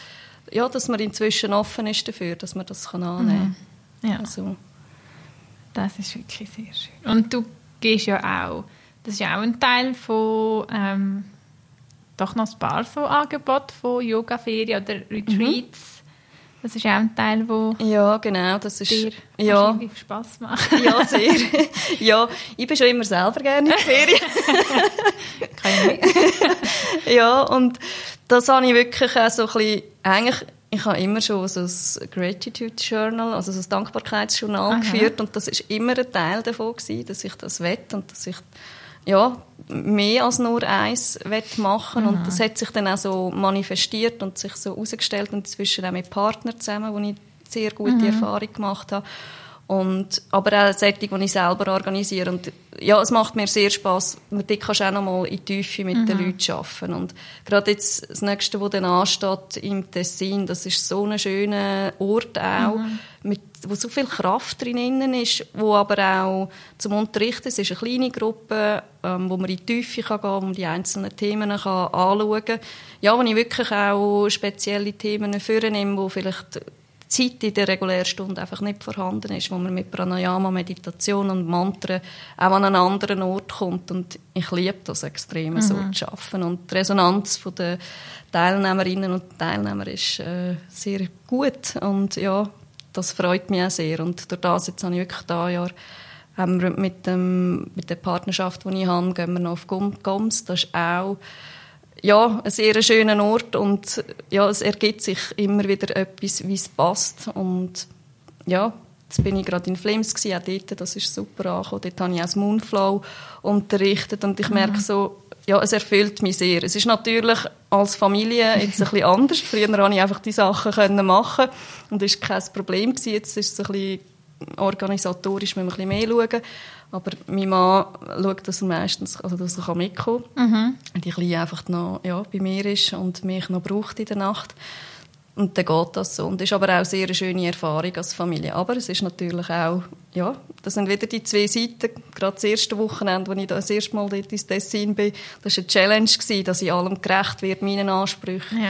ja, dass man inzwischen offen ist dafür, dass man das kann annehmen kann. Mhm. Ja. Also. Das ist wirklich sehr schön. Und du gehst ja auch, das ist ja auch ein Teil von ähm, doch noch ein paar so Angebote von Yoga-Ferien oder Retreats. Mhm. Das ist auch ein Teil, wo ja, genau, das ist, dir ja. Spass macht. ja, sehr. ja, ich bin schon immer selber gerne in der Ferien. ja, und das habe ich wirklich auch so ein bisschen, eigentlich, ich habe immer schon so ein Gratitude Journal, also so ein Dankbarkeitsjournal Aha. geführt und das ist immer ein Teil davon gewesen, dass ich das wette und dass ich ja, mehr als nur eins machen mhm. und das hat sich dann auch so manifestiert und sich so herausgestellt und inzwischen auch mit Partnern zusammen, wo ich sehr gute mhm. Erfahrung gemacht habe. Und, aber auch Sättig, die ich selber organisiere. Und ja, es macht mir sehr Spass. Und dort kannst du auch noch mal in die Tiefe mit mhm. den Leuten arbeiten. Und gerade jetzt das Nächste, was dann ansteht im Tessin, das ist so ein schöner Ort auch, mhm. mit, wo so viel Kraft drin ist, wo aber auch zum Unterrichten, es ist eine kleine Gruppe, ähm, wo man in die Tiefe kann gehen kann, wo man die einzelnen Themen kann anschauen kann. Ja, wo ich wirklich auch spezielle Themen vornehme, wo vielleicht Zeit in der regulären Stunde einfach nicht vorhanden ist, wo man mit Pranayama, Meditation und Mantren auch an einen anderen Ort kommt. Und ich liebe das extrem, mhm. so zu arbeiten. Und die Resonanz der Teilnehmerinnen und Teilnehmer ist äh, sehr gut. Und ja, das freut mich auch sehr. Und durch das jetzt habe ich wirklich da Jahr haben wir mit, dem, mit der Partnerschaft, die ich habe, gehen wir noch auf Goms. Das ist auch ja, ein sehr schöner Ort und ja, es ergibt sich immer wieder etwas, wie es passt und ja, jetzt bin ich gerade in Flames gewesen, auch dort, das ist super angekommen. Dort habe ich auch das Moonflow unterrichtet und ich merke mhm. so, ja, es erfüllt mich sehr. Es ist natürlich als Familie jetzt ein bisschen anders. Früher konnte ich einfach die Sachen können machen und das war kein Problem gewesen. Jetzt ist es ein bisschen organisatorisch, müssen wir ein bisschen mehr schauen. Aber mein Mann schaut, dass er meistens also dass er mitkommen kann. Mhm. Und die Kleine einfach noch ja, bei mir ist und mich noch braucht in der Nacht. Und dann geht das so. Und das ist aber auch eine sehr schöne Erfahrung als Familie. Aber es ist natürlich auch, ja, das sind wieder die zwei Seiten. Gerade das erste Wochenende, als ich das erste Mal dort ins Tessin bin, das war eine Challenge, gewesen, dass ich allem gerecht werde, meinen Ansprüchen,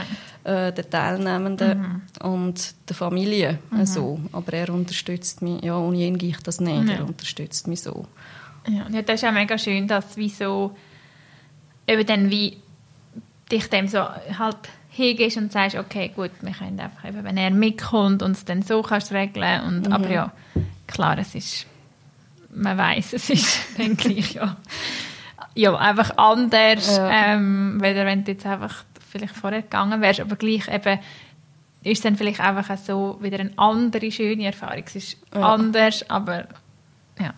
ja. äh, den Teilnehmenden mhm. und der Familie. Mhm. So. Aber er unterstützt mich, ja, ohne ihn gehe ich das nicht. Ja. Er unterstützt mich so. Ja, ja, das ist auch mega schön, dass wie so, eben dann wie dich dem so halt hingehst und sagst, okay, gut, wir können einfach, eben, wenn er mitkommt und es dann so kannst regeln und, mhm. aber ja, klar, es ist, man weiß, es ist dann gleich, ja, ja, einfach anders, ja. ähm, weder wenn du jetzt einfach vielleicht vorher gegangen wärst, aber gleich eben, ist dann vielleicht einfach so wieder eine andere schöne Erfahrung. Es ist ja. anders, aber ja.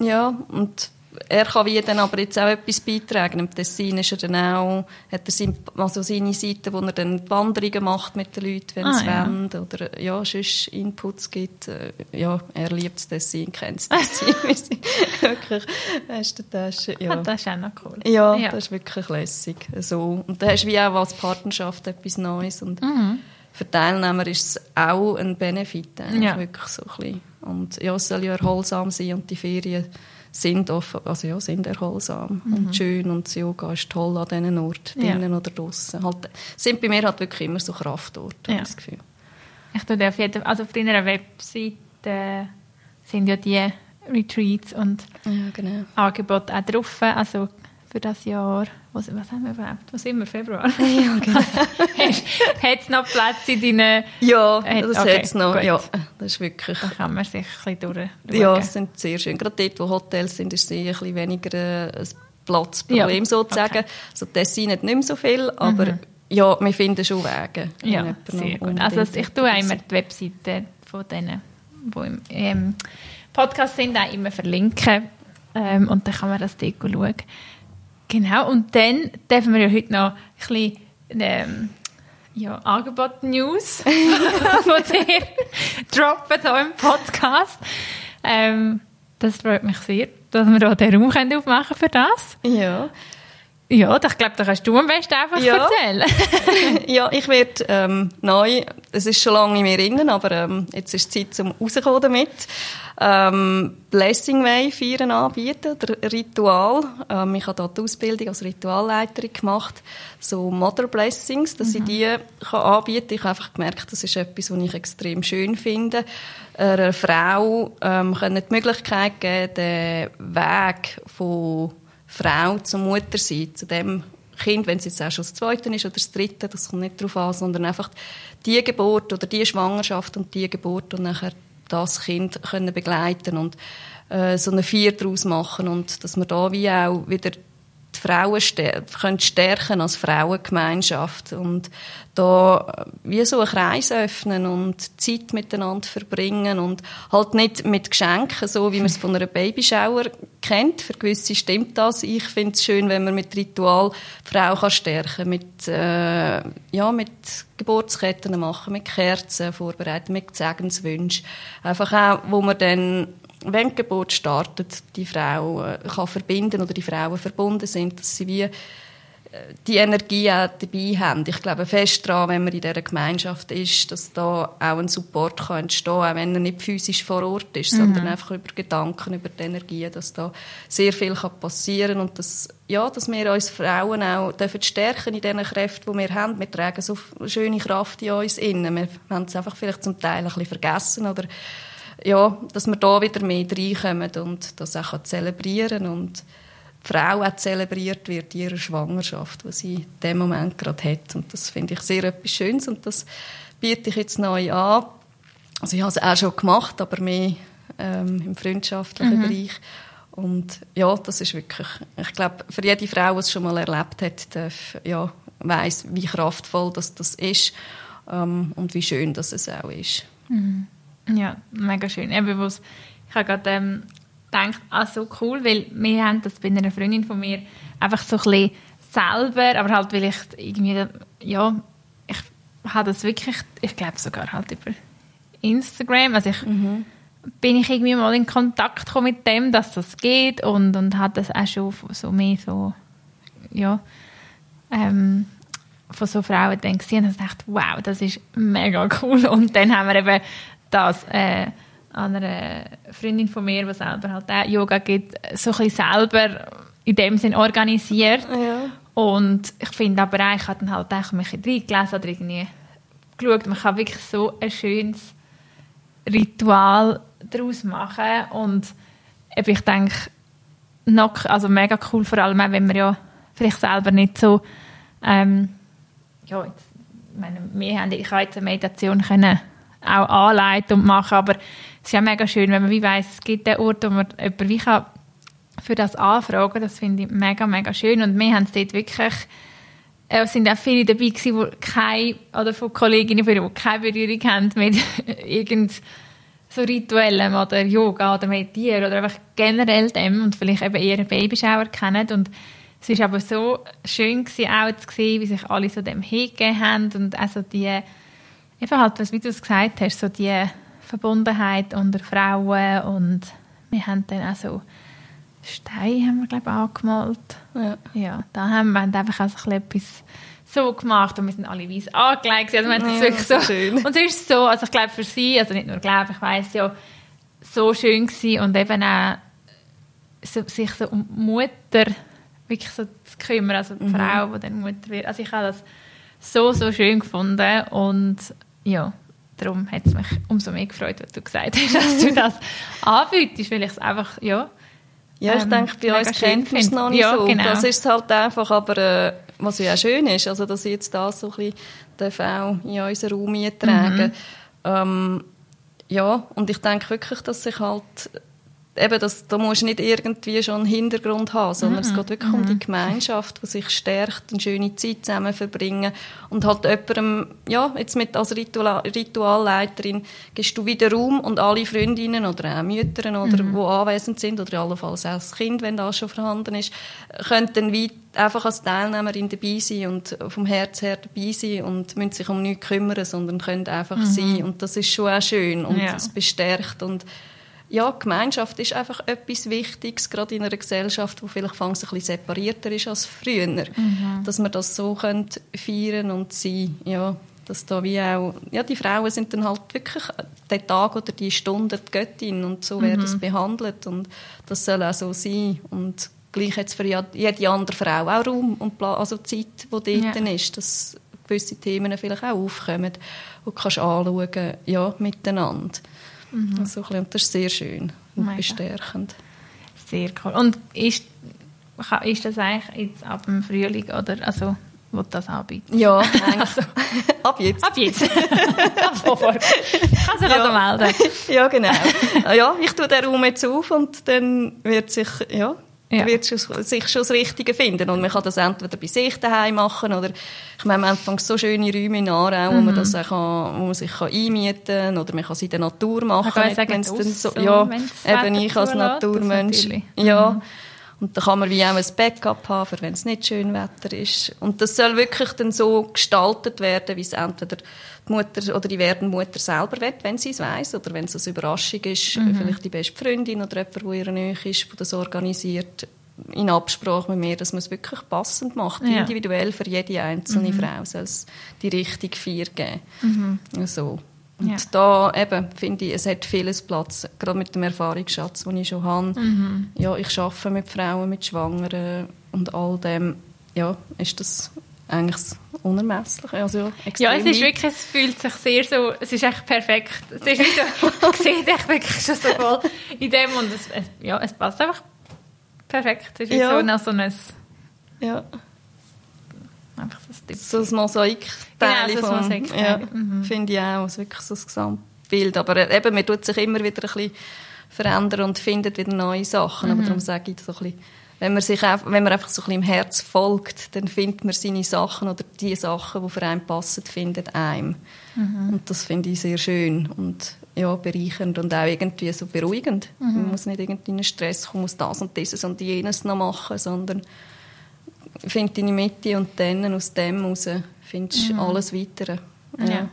Ja, und er kann wie dann aber jetzt auch etwas beitragen. Im Tessin ist er dann auch, hat er sein, also seine Seite, wo er dann Wanderungen macht mit den Leuten, wenn ah, es ja. wollen, oder ja, sonst Inputs gibt. Äh, ja, er liebt das Tessin, kennt das Tessin. wirklich, beste Tasche. Ja. Ah, das ist auch noch cool. Ja, ja, das ist wirklich lässig. So. Und da hast du wie auch als Partnerschaft etwas Neues und mhm. für Teilnehmer ist es auch ein Benefit, ja. wirklich so ein bisschen. Und ja, es soll ja erholsam sein und die Ferien sind, offen, also ja, sind erholsam mhm. und schön und das Yoga ist toll an diesen Orten, ja. drinnen oder draußen. Halt, sind bei mir halt wirklich immer so Kraftorte, ja. das Gefühl. Ich tue auf jeden also auf deiner Webseite sind ja die Retreats und ja, genau. Angebote auch drauf, also für das Jahr. Was, was haben wir überhaupt? Was sind wir? Februar? Ja, genau. hat es noch Platz in deinen... Ja, das okay, hat es noch. Ja, das ist wirklich... Da kann man sich ein bisschen durch. Ja, es sind sehr schön. Gerade dort, wo Hotels sind, ist es ein bisschen weniger äh, ein Platzproblem ja, sozusagen. Okay. Also Tessin hat nicht mehr so viel, aber mhm. ja, wir finden schon Wege. Ja, sehr gut. Also ich tue auch immer die Webseite von denen, die im ähm, Podcast sind, auch immer verlinken. Ähm, und dann kann man das dort schauen. Genau, und dann dürfen wir ja heute noch ein bisschen ähm, ja, Angebot-News von dir droppen hier im Podcast. Ähm, das freut mich sehr, dass wir hier den Raum aufmachen für das. Ja. Ja, ich glaube, da kannst du am besten einfach ja. erzählen. ja, ich werde ähm, neu, es ist schon lange in mir drin, aber ähm, jetzt ist die Zeit zum rauskommen damit ähm, Blessing Way feiern anbieten, der Ritual. Ähm, ich habe dort die Ausbildung als Ritualleiterin gemacht, so Mother Blessings, dass mhm. ich die kann anbieten kann. Ich habe einfach gemerkt, das ist etwas, was ich extrem schön finde. Einer Frau ähm, können die Möglichkeit geben, den Weg von Frau zur Mutter sein, zu dem Kind, wenn es jetzt auch schon das zweite ist oder das dritte, das kommt nicht darauf an, sondern einfach die Geburt oder die Schwangerschaft und die Geburt und nachher das Kind können begleiten und äh, so eine Vier daraus machen und dass man da wie auch wieder die Frauen können stärken als Frauengemeinschaft und da wie so einen Kreis öffnen und Zeit miteinander verbringen und halt nicht mit Geschenken, so wie man es von einer Babyschauer kennt. Für gewisse stimmt das. Ich finde es schön, wenn man mit Ritual die Frau kann stärken mit äh, ja mit Geburtsketten machen, mit Kerzen vorbereiten, mit Segenswünschen. Einfach auch, wo man dann wenn die Geburt startet, die Frau äh, kann verbinden oder die Frauen verbunden sind, dass sie wie äh, die Energie auch dabei haben. Ich glaube fest daran, wenn man in dieser Gemeinschaft ist, dass da auch ein Support kann entstehen kann, auch wenn er nicht physisch vor Ort ist, mhm. sondern einfach über Gedanken, über die Energie, dass da sehr viel passieren kann und dass, ja, dass wir uns Frauen auch dürfen stärken in diesen Kräften, die wir haben. Wir tragen so schöne Kraft in uns innen. Wir haben es einfach vielleicht zum Teil ein bisschen vergessen oder ja, dass wir da wieder mehr reinkommen und das auch zelebrieren und die Frau auch zelebriert wird in ihrer Schwangerschaft, die sie in dem Moment gerade hat. Und das finde ich sehr etwas Schönes und das biete ich jetzt neu an. Also ich habe es auch schon gemacht, aber mehr ähm, im freundschaftlichen mhm. Bereich. Und ja, das ist wirklich, ich glaube, für jede Frau, die es schon mal erlebt hat, darf, ja, weiß, wie kraftvoll das, das ist ähm, und wie schön das es auch ist. Mhm. Ja, mega schön. Eben, ich habe gerade ähm, gedacht, ah, so cool, weil wir haben das bei einer Freundin von mir einfach so ein bisschen selber, aber halt, weil ich irgendwie, ja, ich habe das wirklich, ich glaube sogar halt über Instagram, also ich mhm. bin ich irgendwie mal in Kontakt gekommen mit dem, dass das geht und, und hat das auch schon so mehr so, ja, ähm, von so Frauen dann gesehen und dachte, wow, das ist mega cool und dann haben wir eben das äh, an einer Freundin von mir, die selber halt auch Yoga gibt, so ein bisschen selber in dem Sinn organisiert. Ja. Und ich finde aber auch, ich habe dann halt auch mich reingelesen oder irgendwie geschaut, man kann wirklich so ein schönes Ritual daraus machen und ich denke, noch, also mega cool, vor allem auch, wenn man ja vielleicht selber nicht so ähm, ja, jetzt, ich meine, wir haben, ich habe jetzt eine Meditation können auch anleiten und machen. Aber es ist ja mega schön, wenn man wie weiss, es gibt den Ort, wo man jemanden wie kann für das anfragen Das finde ich mega, mega schön. Und wir haben es dort wirklich, äh, es sind auch viele dabei gewesen, die keine, oder von Kolleginnen von die keine Berührung haben mit irgend so rituellem oder Yoga oder Meditieren oder einfach generell dem und vielleicht eben eher Babyschauer kennen. Und es ist aber so schön gewesen, auch zu sehen, wie sich alle so dem hingegeben haben und also die eben halt, wie du es gesagt hast, so die Verbundenheit unter Frauen und wir haben dann auch so Steine haben wir, glaube ich, angemalt. Ja. ja, da haben wir einfach auch so etwas so gemacht und wir sind alle weiß angelegt. Also wir ja, wirklich so, schön. Und es ist so, also ich glaube für sie, also nicht nur glaube, ich weiß ja, so schön gewesen und eben auch so, sich so um Mutter wirklich so zu kümmern, also die mhm. Frau, die dann Mutter wird. Also ich habe das so, so schön gefunden und ja, darum hat es mich umso mehr gefreut, was du gesagt hast, dass du das anbietest, weil ich es einfach, ja... Ja, ich ähm, denke, bei uns kennt man es noch nicht ja, so. Genau. Das ist halt einfach, aber äh, was ja auch schön ist, also dass ich jetzt das so ein bisschen auch in unseren Raum eintragen mhm. ähm, Ja, und ich denke wirklich, dass sich halt eben, das, da musst du nicht irgendwie schon einen Hintergrund haben, sondern mhm. es geht wirklich mhm. um die Gemeinschaft, die sich stärkt, eine schöne Zeit zusammen verbringen und halt jemandem, ja, jetzt mit als Ritual, Ritualleiterin gehst du wieder Raum und alle Freundinnen oder auch Mütter oder mhm. wo anwesend sind oder allenfalls auch das Kind, wenn das schon vorhanden ist, können dann wie einfach als Teilnehmerin dabei sein und vom Herz her dabei sein und müssen sich um nichts kümmern, sondern können einfach mhm. sein und das ist schon auch schön und es ja. bestärkt und ja, Gemeinschaft ist einfach etwas Wichtiges, gerade in einer Gesellschaft, die vielleicht ein bisschen separierter ist als früher. Mhm. Dass wir das so können feiern und sein, ja, dass da wie auch, ja, die Frauen sind dann halt wirklich den Tag oder die Stunde die Göttin und so mhm. werden es behandelt und das soll auch so sein und gleich jetzt für jede andere Frau auch Raum und also Zeit, die dort ja. ist, dass gewisse Themen vielleicht auch aufkommen und kannst anschauen, ja, miteinander. Mhm. Also, und das ist sehr schön und Mega. bestärkend. Sehr cool. Und ist, ist das eigentlich jetzt ab dem Frühling oder also wo das anbieten? Ja, also, ab jetzt. Ab jetzt. ab sofort. Kannst du ja. also melden. ja, genau. Ja, ich tue den Raum jetzt auf und dann wird sich, ja, ja. wird sich schon das Richtige finden. Und man kann das entweder bei sich daheim machen oder ich meine, man hat so schöne Räume in Aarau, wo man mhm. das auch kann, wo man sich kann einmieten kann oder man kann es in der Natur machen. kann sagen, so, ja, eben ich als Naturmensch. Ja. Mhm. Und da kann man wie auch ein Backup haben, wenn es nicht schön Wetter ist. Und das soll wirklich dann so gestaltet werden, wie es entweder die Mutter oder die werdende Mutter selber will, wenn sie es weiß oder wenn es eine Überraschung ist, mhm. vielleicht die beste Freundin oder jemand, der ihr Nähe ist, der das organisiert, in Absprache mit mir, dass man es wirklich passend macht, ja. individuell für jede einzelne mhm. Frau soll es die richtige Feier geben. Mhm. So. Und ja. da eben, finde ich, es hat vieles Platz, gerade mit dem Erfahrungsschatz, den ich schon habe. Mhm. Ja, ich arbeite mit Frauen, mit Schwangeren und all dem. Ja, ist das eigentlich unermesslich. Also ja, es ist wirklich, es fühlt sich sehr so, es ist echt perfekt. Es ist nicht so, ich sehe dich wirklich schon so voll in dem und es, ja, es passt einfach perfekt. Es ist ja. so, so ein ja. Einfach so, so ein Mosaik genau, so Mosaik ja, mhm. finde ich auch, also wirklich so ein Gesamtbild. Aber äh, eben, man tut sich immer wieder ein bisschen verändern und findet wieder neue Sachen. Mhm. Aber darum sage ich so ein bisschen, wenn man, sich auch, wenn man einfach so ein bisschen im Herz folgt, dann findet man seine Sachen oder die Sachen, die für einen passen, findet einem. Mhm. Und das finde ich sehr schön und ja, bereichernd und auch irgendwie so beruhigend. Mhm. Man muss nicht irgendwie in einen Stress kommen, muss das und dieses und jenes noch machen, sondern finde deine Mitte und dann aus dem heraus findest mhm. alles Weitere. Ja. ja.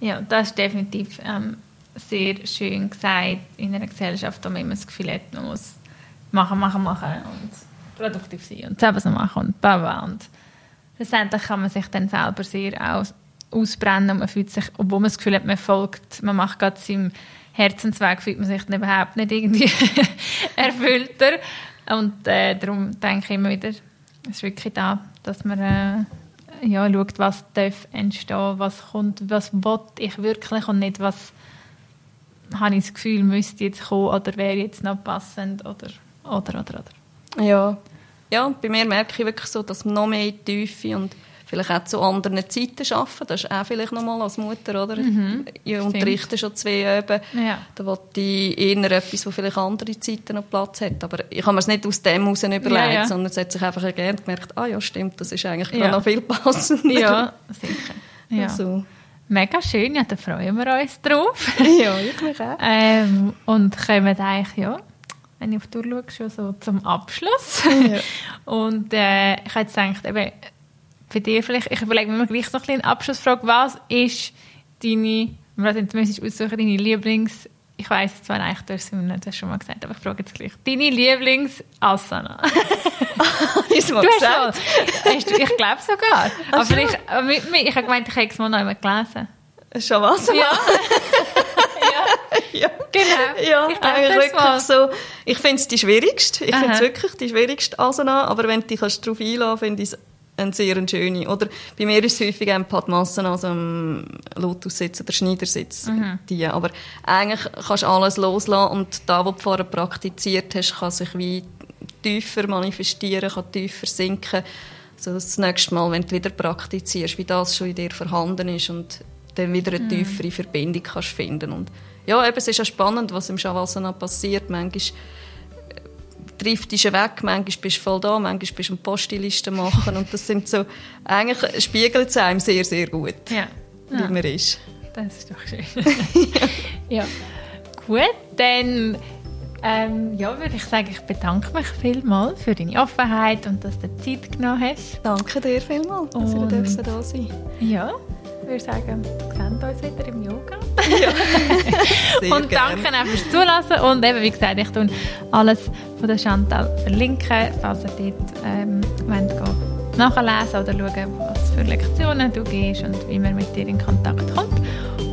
ja, das ist definitiv ähm, sehr schön gesagt in einer Gesellschaft, wo man immer das Gefühl hat, man muss machen, machen, machen und produktiv sein und selber so machen und bla und letztendlich kann man sich dann selber sehr aus, ausbrennen und man fühlt sich, obwohl man das Gefühl hat, man folgt, man macht gerade seinem Herzensweg, fühlt man sich dann überhaupt nicht irgendwie erfüllter und äh, darum denke ich immer wieder, es ist wirklich da, dass man äh, ja, schaut, was darf entstehen, was kommt, was will ich wirklich und nicht, was habe ich das Gefühl, müsste jetzt kommen oder wäre jetzt noch passend oder oder, oder, oder. Ja. Ja, bei mir merke ich wirklich so, dass noch mehr Tiefe und vielleicht auch zu anderen Zeiten arbeiten. Das ist auch vielleicht nochmal als Mutter, oder? Mhm, ich unterrichte schon zwei Öben. Ja. Da wollte ich eher etwas, wo vielleicht andere Zeiten noch Platz hat. Aber ich habe mir es nicht aus dem heraus überlegt, ja, ja. sondern es hat sich einfach ergeben und gemerkt, ah ja, stimmt, das ist eigentlich ja. noch viel passender. Ja, sicher. Ja. Also. Mega schön, ja, da freuen wir uns drauf. ja, ich mich auch. Ähm, und kommen eigentlich, ja, wenn ich auf die Uhr schaue, schon so zum Abschluss. Ja. Und äh, ich habe jetzt gedacht, eben, bei dir vielleicht, ich überlege mir gleich noch ein eine Abschlussfrage, was ist deine, du müsstest aussuchen, deine Lieblings, ich weiß es zwar eigentlich, du hast es schon mal gesagt, aber ich frage jetzt gleich, deine Lieblings-Asana? mal du gesagt? Hast du, ich glaube sogar. Ach, aber ich, ich, ich habe gemeint, ich habe es mal noch einmal gelesen. Schon was? Ja. ja. Genau. Ja, ich eigentlich wirklich mal. so. Ich finde es die schwierigste. Ich finde es wirklich die schwierigste Asana. Aber wenn du dich darauf einlassen finde ich es eine sehr schöne. Oder bei mir ist es häufig ein Padmasana, also ein Lotussitz oder Schneidersitz. Mhm. Die. Aber eigentlich kannst du alles loslassen und da, was du vorher praktiziert hast, kann sich wie tiefer manifestieren, kann tiefer sinken. Also das nächste Mal, wenn du wieder praktizierst, wie das schon in dir vorhanden ist und dann wieder eine mhm. tiefere Verbindung kannst finden. Und ja, eben, es ist ja spannend, was im Shavasana passiert. Manchmal trifft dich weg, manchmal bist du voll da, manchmal bist du eine Postliste machen und das sind so, eigentlich spiegelt es einem sehr, sehr gut, ja. wie ja. man ist. Das ist doch schön. ja. Gut, dann ähm, ja, würde ich sagen, ich bedanke mich vielmals für deine Offenheit und dass du Zeit genommen hast. Danke dir vielmals, dass und, ihr da sein Ja, würde sagen, wir sehen uns wieder im Yoga. Ja. und danke auch fürs Zulassen. Und eben, wie gesagt, ich tue alles von der Chantal verlinken, falls ihr dort ähm, wollt, nachlesen oder schauen, was für Lektionen du gehst und wie man mit dir in Kontakt kommt.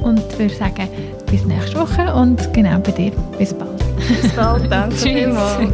Und ich würde sagen, bis nächste Woche und genau bei dir. Bis bald. Bis bald. Danke vielmals.